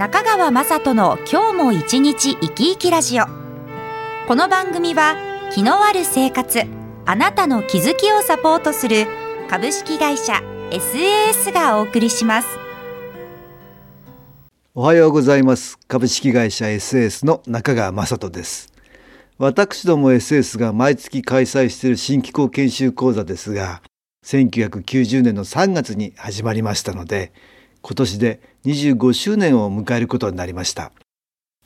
中川雅人の今日も一日生き生きラジオ。この番組は気のある生活あなたの気づきをサポートする株式会社 SAS がお送りします。おはようございます。株式会社 SAS の中川雅人です。私ども SS が毎月開催している新機構研修講座ですが1990年の3月に始まりましたので今年で25周年を迎えることになりました。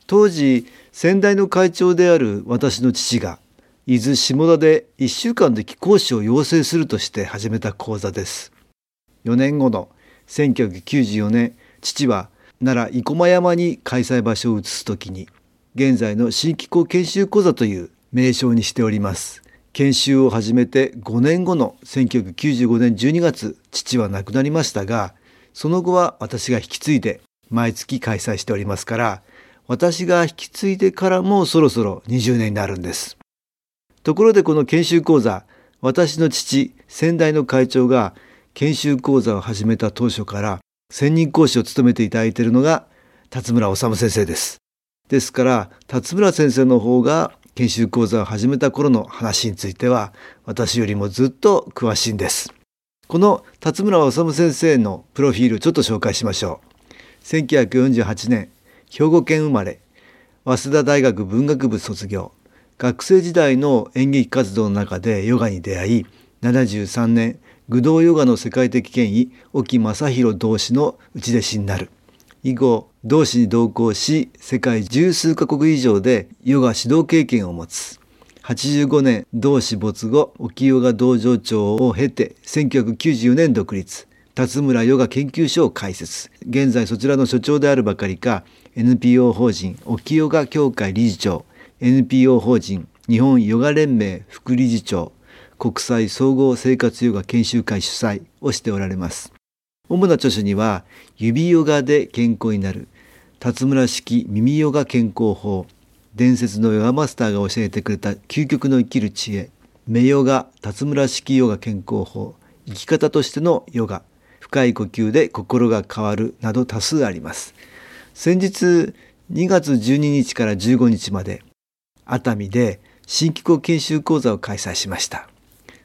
当時先代の会長である私の父が伊豆下田で1週間で貴講師を養成するとして始めた講座です。4年後の1994年父は奈良生駒山に開催場所を移す時に現在の新機構研修講座という名称にしております。研修を始めて5年後の1995年12月父は亡くなりましたがその後は私が引き継いで毎月開催しておりますから私が引き継いでからもそろそろ20年になるんです。ところでこの研修講座私の父先代の会長が研修講座を始めた当初から専任講師を務めていただいているのが辰村治先生です。ですから辰村先生の方が研修講座を始めた頃の話については私よりもずっと詳しいんです。この辰村治先生のプロフィールちょっと紹介しましょう。1948年兵庫県生まれ早稲田大学文学部卒業。学生時代の演劇活動の中でヨガに出会い73年武道ヨガの世界的権威沖正弘同士の内弟子になる。以後同志に同行し世界十数カ国以上でヨガ指導経験を持つ。85年同志没後沖ヨガ道場長を経て1994年独立。辰村ヨガ研究所を開設。現在そちらの所長であるばかりか NPO 法人沖ヨガ協会理事長。NPO 法人日本ヨガ連盟副理事長。国際総合生活ヨガ研修会主催をしておられます。主な著書には指ヨガで健康になる。辰村式耳ヨガ健康法。伝説のヨガマスターが教えてくれた究極の生きる知恵目ヨガ辰村式ヨガ健康法生き方としてのヨガ深い呼吸で心が変わるなど多数あります。先日2月12日から15日まで熱海で新機構研修講座を開催しました。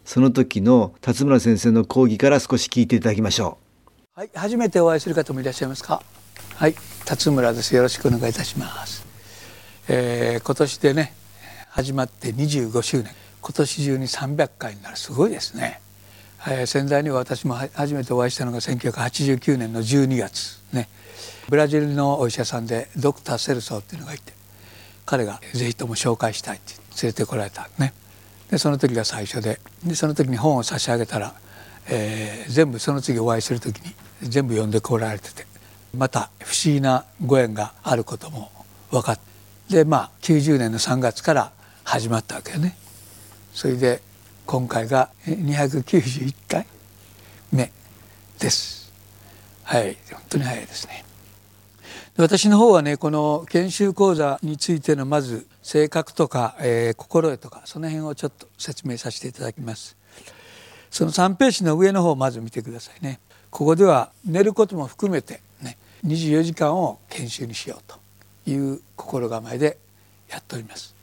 その時の辰村先生の講義から少し聞いていただきましょう。はい初めてお会いする方もいらっしゃいますか？はい辰村です。よろしくお願いいたします。えー、今年でね始まって25周年。今年中に300回になる。すごいですね、えー、仙台には私も初めてお会いしたのが1989年の12月ね。ブラジルのお医者さんでドクター・セルソーっていうのがいて彼がぜひとも紹介したいって連れてこられたね。でその時が最初ででその時に本を差し上げたら、えー、全部その次お会いする時に全部読んでこられててまた不思議なご縁があることも分かってでまあ90年の3月から始まったわけよね。それで今回が291回目です。はい本当に早いですね。私の方はねこの研修講座についてのまず性格とか、えー、心得とかその辺をちょっと説明させていただきます。その3ページの上の方をまず見てくださいね。ここでは寝ることも含めてね24時間を研修にしようという心構えでやっております。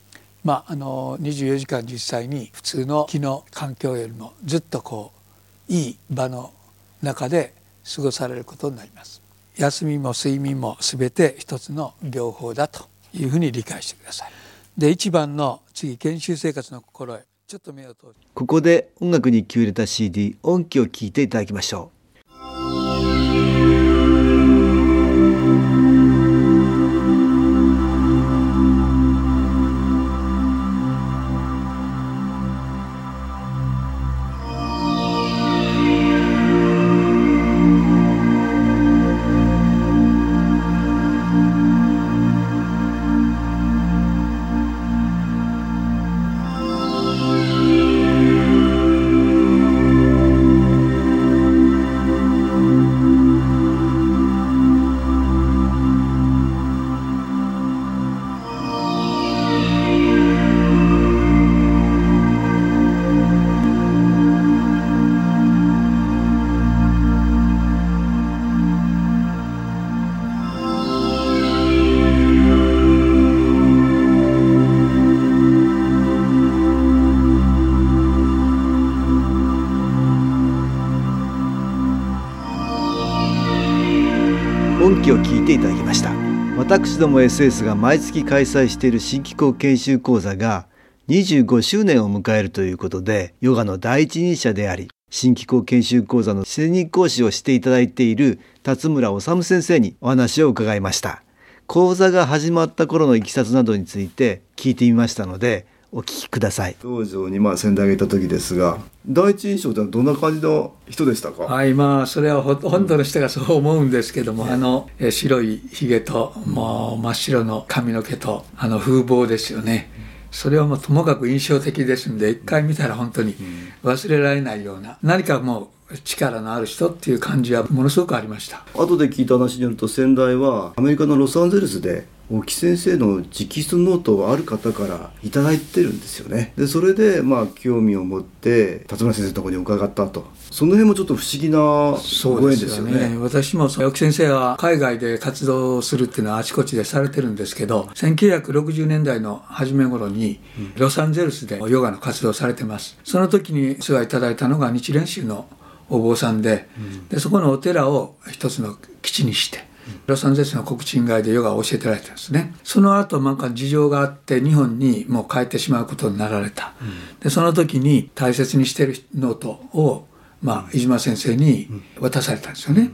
まあ、あの24時間実際に普通の気の環境よりもずっとこういい場の中で過ごされることになります。休みも睡眠も全て一つの療法だというふうに理解してください。で一番の次研修生活の心得ちょっと目を通ここで音楽に気を入れた CD 音機を聞いていただきましょう。本記を聞いていただきました。私ども SS が毎月開催している新機構研修講座が25周年を迎えるということでヨガの第一人者であり新機構研修講座の専任講師をしていただいている辰村治先生にお話を伺いました。講座が始まった頃のいきさつなどについて聞いてみましたのでお聞きください。道場にまあ先代がいた時ですが第一印象ってどんな感じの人でしたか？はいまあそれはほとんどの人がそう思うんですけども、あのえ白いひげともう真っ白の髪の毛とあの風貌ですよね、それはもうともかく印象的ですんで一回見たら本当に忘れられないような何かもう力のある人っていう感じはものすごくありました。後で聞いた話によると先代はアメリカのロサンゼルスで大木先生の直筆ノートをある方から頂いてるんですよね。でそれでまあ興味を持って辰村先生のところに伺ったと。その辺もちょっと不思議なご縁ですよね、ね、私もあ沖先生は海外で活動するっていうのはあちこちでされてるんですけど1960年代の初め頃にロサンゼルスでヨガの活動をされてます。その時に世話いただいたのが日蓮宗のお坊さんででそこのお寺を一つの基地にしてロサンゼルスの黒人街でヨガを教えてられてるんですね。その後なんか事情があって日本にもう帰ってしまうことになられた、でその時に大切にしてるノートを、まあ、飯島先生に渡されたんですよね、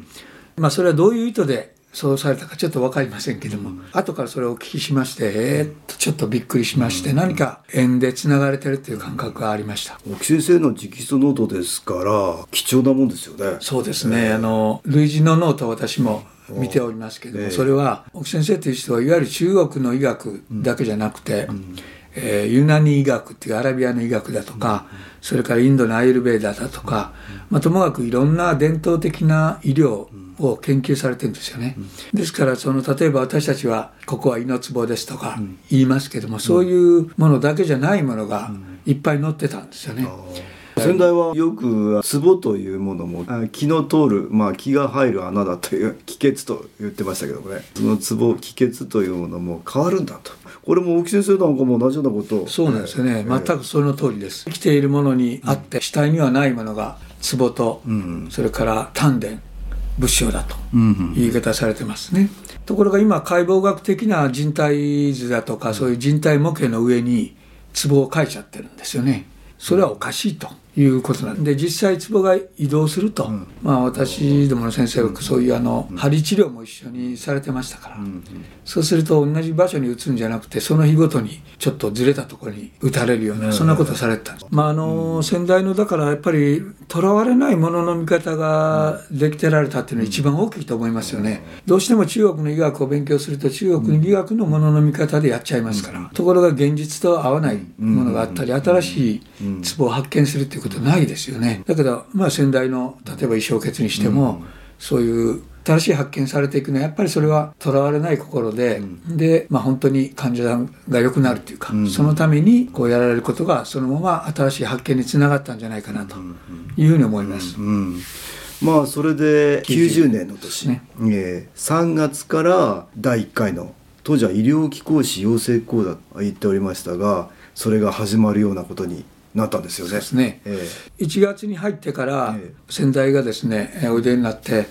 まあ、それはどういう意図でそうされたかちょっと分かりませんけども、うん、後からそれをお聞きしましてえー、っとちょっとびっくりしまして、うん、何か縁でつながれてるっていう感覚がありました。沖先生の直筆ノートですから貴重なもんですよね。そうですね、えー、あの類似のノート私も見ておりますけども、それは沖先生という人はいわゆる中国の医学だけじゃなくて、うん、えー、ユナニ医学っていうアラビアの医学だとか、うん、それからインドのアーユルヴェーダだとか、まあ、ともかくいろんな伝統的な医療を研究されてるんですよね、ですからその例えば私たちはここは胃のツボですとか言いますけども、そういうものだけじゃないものがいっぱい載ってたんですよね。先代はよく壺というものも気の通る、まあ、気が入る穴だという気血と言ってましたけどもね。その壺気血というものも変わるんだと。これも大木先生なんかも同じようなことそうなんですよね、えー、全くその通りです。生きているものにあって、うん、死体にはないものが壺と、うん、それから丹田仏性だと言い方されてますね、うん、ところが今解剖学的な人体図だとかそういう人体模型の上に壺を書いちゃってるんですよね。それはおかしいということなんで実際壺が移動すると、うん、まあ私どもの先生はそういうあの針治療も一緒にされてましたから、うん、そうすると同じ場所に打つんじゃなくてその日ごとにちょっとずれたところに打たれるような、そんなことをされてたんです、まああの先代のだからやっぱりとらわれないものの見方ができてられたっていうのは一番大きいと思いますよね、どうしても中国の医学を勉強すると中国の医学のものの見方でやっちゃいますから、ところが現実と合わないものがあったり新しい壺を発見するっていうことないですよね。だけどまあ先代の例えば衣装血にしても、そういう新しい発見されていくのはやっぱりそれはとらわれない心で、うん、で、まあ、本当に患者さんが良くなるというか、うん、そのためにこうやられることがそのまま新しい発見につながったんじゃないかなというふうに思います。うんまあそれで90年の年、ね。えー、3月から第1回の当時は医療機構士養成講座と言っておりましたがそれが始まるようなことになったんですよね。ですね。えー、1月に入ってから先代がですね、おいでになって、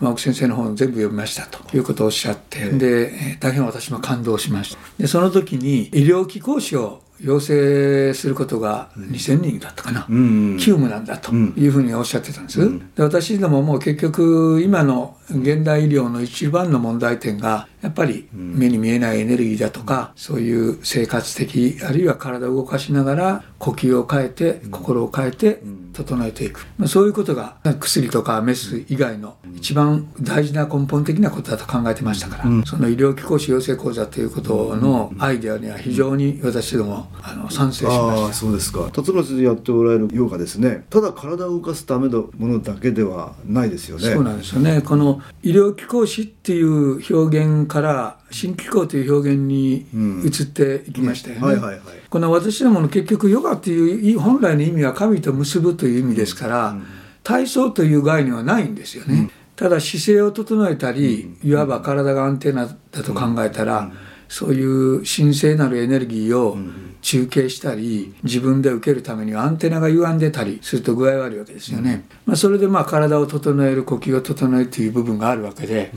まあ、奥先生の本全部読みましたと。い。うことをおっしゃって、で大変私も感動しました。でその時に医療機構士を要請することが2000人だったかな、うん、急務なんだというふうにおっしゃってたんです、うん、で私どもも結局今の現代医療の一番の問題点がやっぱり目に見えないエネルギーだとか、そういう生活的あるいは体を動かしながら呼吸を変えて心を変えて整えていく、まあ、そういうことが薬とかメス以外の一番大事な根本的なことだと考えてましたから、その医療機構士養成講座ということのアイデアには非常に私どもあの賛成しました。そうですか。辰野先生やっておられるヨガですね。ただ体を動かすためのものだけではないですよね。そうなんですよね。この医療機構士っていう表現から新機構という表現に移っていきましたよね。この私どもの結局ヨガっていう本来の意味は神と結ぶという意味ですから、体操という概念はないんですよね。ただ姿勢を整えたりいわば体が安定なだと考えたら、そういう神聖なるエネルギーを中継したり自分で受けるためにはアンテナが歪んでたりすると具合悪いわけですよね、まあ、それでまあ体を整える呼吸を整えるという部分があるわけで,、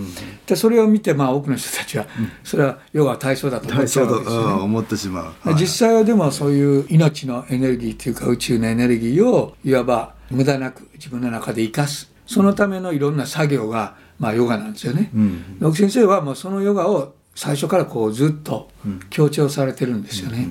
でそれを見てまあ多くの人たちはそれはヨガは体操だと思っちゃうわけですよね。思ってしまう、実際はでもそういう命のエネルギーというか宇宙のエネルギーをいわば無駄なく自分の中で生かす。そのためのいろんな作業がまあヨガなんですよね。うん、先生はもうそのヨガを最初からこうずっと強調されてるんですよね。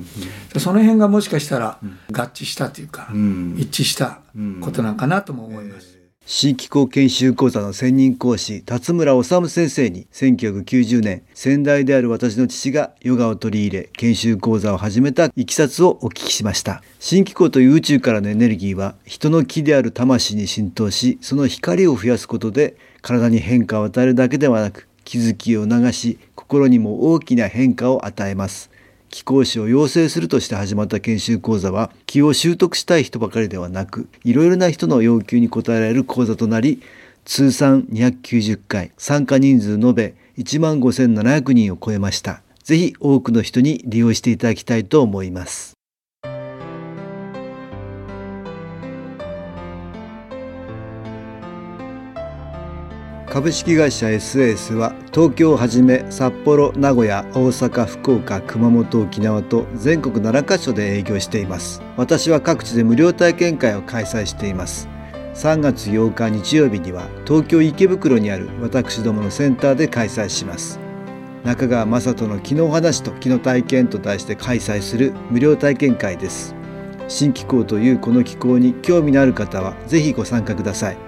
その辺がもしかしたら合致したというか、一致したことなんかなとも思います。新機構研修講座の専任講師辰村治先生に1990年先代である私の父がヨガを取り入れ研修講座を始めたいきさつをお聞きしました。新機構という宇宙からのエネルギーは人の気である魂に浸透しその光を増やすことで体に変化を与えるだけではなく気づきを促し心にも大きな変化を与えます。気講師を養成するとして始まった研修講座は気を習得したい人ばかりではなくいろいろな人の要求に応えられる講座となり通算290回参加人数延べ1万5700人を超えました。ぜひ多くの人に利用していただきたいと思います。株式会社 SAS は東京をはじめ札幌名古屋大阪福岡熊本沖縄と全国7カ所で営業しています。私は各地で無料体験会を開催しています。3月8日日曜日には東京池袋にある私どものセンターで開催します。中川雅人の「気の話と気の体験」と題して開催する無料体験会です。新機構というこの機構に興味のある方は是非ご参加ください。